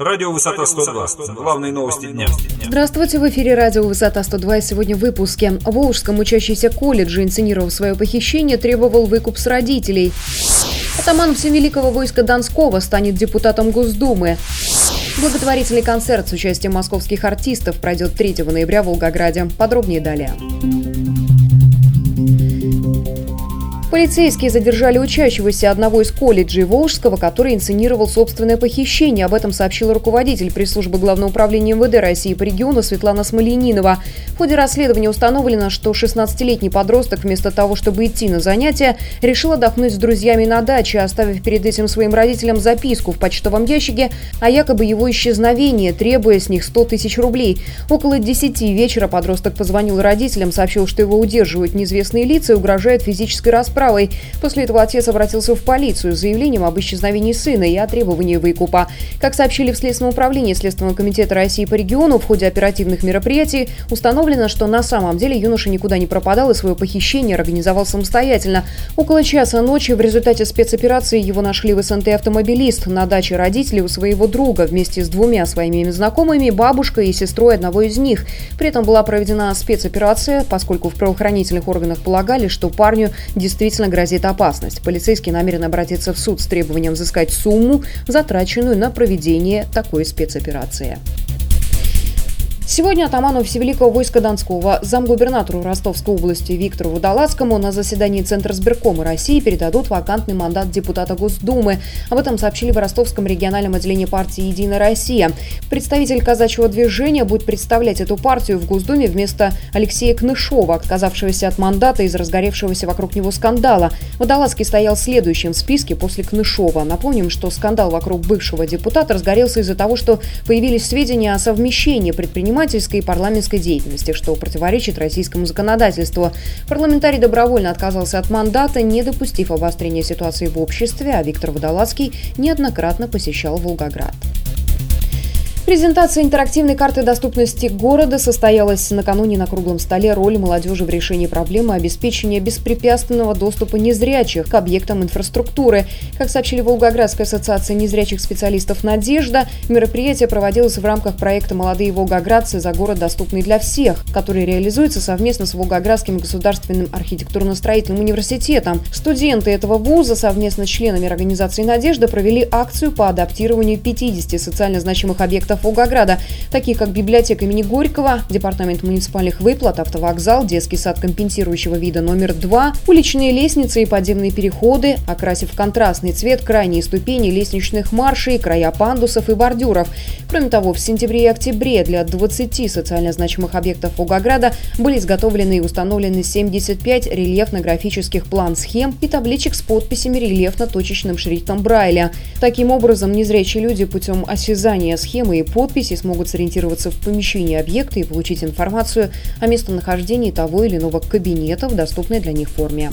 Радио «Высота 102». Главные новости дня. Здравствуйте, в эфире радио «Высота 102» и сегодня в выпуске. В Волжском учащийся колледжа, инсценировав свое похищение, требовал выкуп с родителей. Атаман Всевеликого войска Донского станет депутатом Госдумы. Благотворительный концерт с участием московских артистов пройдет 3 ноября в Волгограде. Подробнее далее. Полицейские задержали учащегося одного из колледжей Волжского, который инсценировал собственное похищение. Об этом сообщил руководитель пресс-службы Главного управления МВД России по региону Светлана Смоленинова. В ходе расследования установлено, что 16-летний подросток вместо того, чтобы идти на занятия, решил отдохнуть с друзьями на даче, оставив перед этим своим родителям записку в почтовом ящике о якобы его исчезновении, требуя с них 100 тысяч рублей. Около 10 вечера подросток позвонил родителям, сообщил, что его удерживают неизвестные лица и угрожают физической расправой расправой. После этого отец обратился в полицию с заявлением об исчезновении сына и о требовании выкупа. Как сообщили в Следственном управлении Следственного комитета России по региону, в ходе оперативных мероприятий установлено, что на самом деле юноша никуда не пропадал и свое похищение организовал самостоятельно. Около часа ночи в результате спецоперации его нашли в СНТ автомобилист на даче родителей у своего друга вместе с двумя своими знакомыми, бабушкой и сестрой одного из них. При этом была проведена спецоперация, поскольку в правоохранительных органах полагали, что парню действительно действительно грозит опасность. Полицейский намерен обратиться в суд с требованием взыскать сумму, затраченную на проведение такой спецоперации. Сегодня атаману Всевеликого войска Донского, замгубернатору Ростовской области Виктору Водолазскому на заседании Центра сберкома России передадут вакантный мандат депутата Госдумы. Об этом сообщили в Ростовском региональном отделении партии «Единая Россия». Представитель казачьего движения будет представлять эту партию в Госдуме вместо Алексея Кнышова, отказавшегося от мандата из разгоревшегося вокруг него скандала. Водолазский стоял следующим в списке после Кнышова. Напомним, что скандал вокруг бывшего депутата разгорелся из-за того, что появились сведения о совмещении предпринимателей предпринимательской и парламентской деятельности, что противоречит российскому законодательству. Парламентарий добровольно отказался от мандата, не допустив обострения ситуации в обществе, а Виктор Водолазский неоднократно посещал Волгоград. Презентация интерактивной карты доступности города состоялась накануне на круглом столе роли молодежи в решении проблемы обеспечения беспрепятственного доступа незрячих к объектам инфраструктуры. Как сообщили Волгоградская ассоциация незрячих специалистов «Надежда», мероприятие проводилось в рамках проекта «Молодые волгоградцы за город, доступный для всех», который реализуется совместно с Волгоградским государственным архитектурно-строительным университетом. Студенты этого вуза совместно с членами организации «Надежда» провели акцию по адаптированию 50 социально значимых объектов Волгограда, такие как библиотека имени Горького, департамент муниципальных выплат, автовокзал, детский сад компенсирующего вида номер 2, уличные лестницы и подземные переходы, окрасив контрастный цвет крайние ступени лестничных маршей, края пандусов и бордюров. Кроме того, в сентябре и октябре для 20 социально значимых объектов Волгограда были изготовлены и установлены 75 рельефно-графических план-схем и табличек с подписями рельефно-точечным шрифтом Брайля. Таким образом, незрячие люди путем осязания схемы и подписи смогут сориентироваться в помещении объекта и получить информацию о местонахождении того или иного кабинета в доступной для них форме.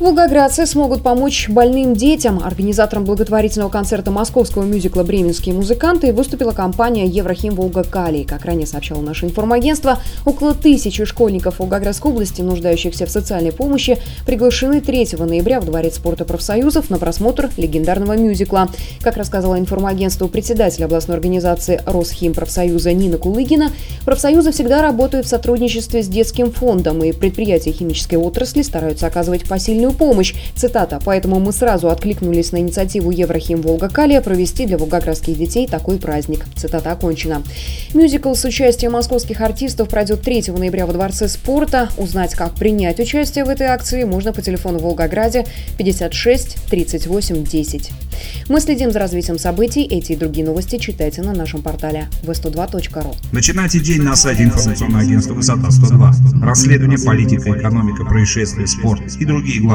Волгоградцы смогут помочь больным детям. Организатором благотворительного концерта московского мюзикла «Бременские музыканты» выступила компания «Еврохим Волга Калий». Как ранее сообщало наше информагентство, около тысячи школьников Волгоградской области, нуждающихся в социальной помощи, приглашены 3 ноября в Дворец спорта профсоюзов на просмотр легендарного мюзикла. Как рассказала информагентство председатель областной организации «Росхим профсоюза» Нина Кулыгина, профсоюзы всегда работают в сотрудничестве с детским фондом, и предприятия химической отрасли стараются оказывать посильную медицинскую помощь. Цитата. «Поэтому мы сразу откликнулись на инициативу Еврохим Волга-Калия провести для волгоградских детей такой праздник». Цитата окончена. Мюзикл с участием московских артистов пройдет 3 ноября во Дворце спорта. Узнать, как принять участие в этой акции, можно по телефону в Волгограде 56 38 10. Мы следим за развитием событий. Эти и другие новости читайте на нашем портале v102.ru. Начинайте день на сайте информационного агентства «Высота 102». Расследование, политика, экономика, происшествия, спорт и другие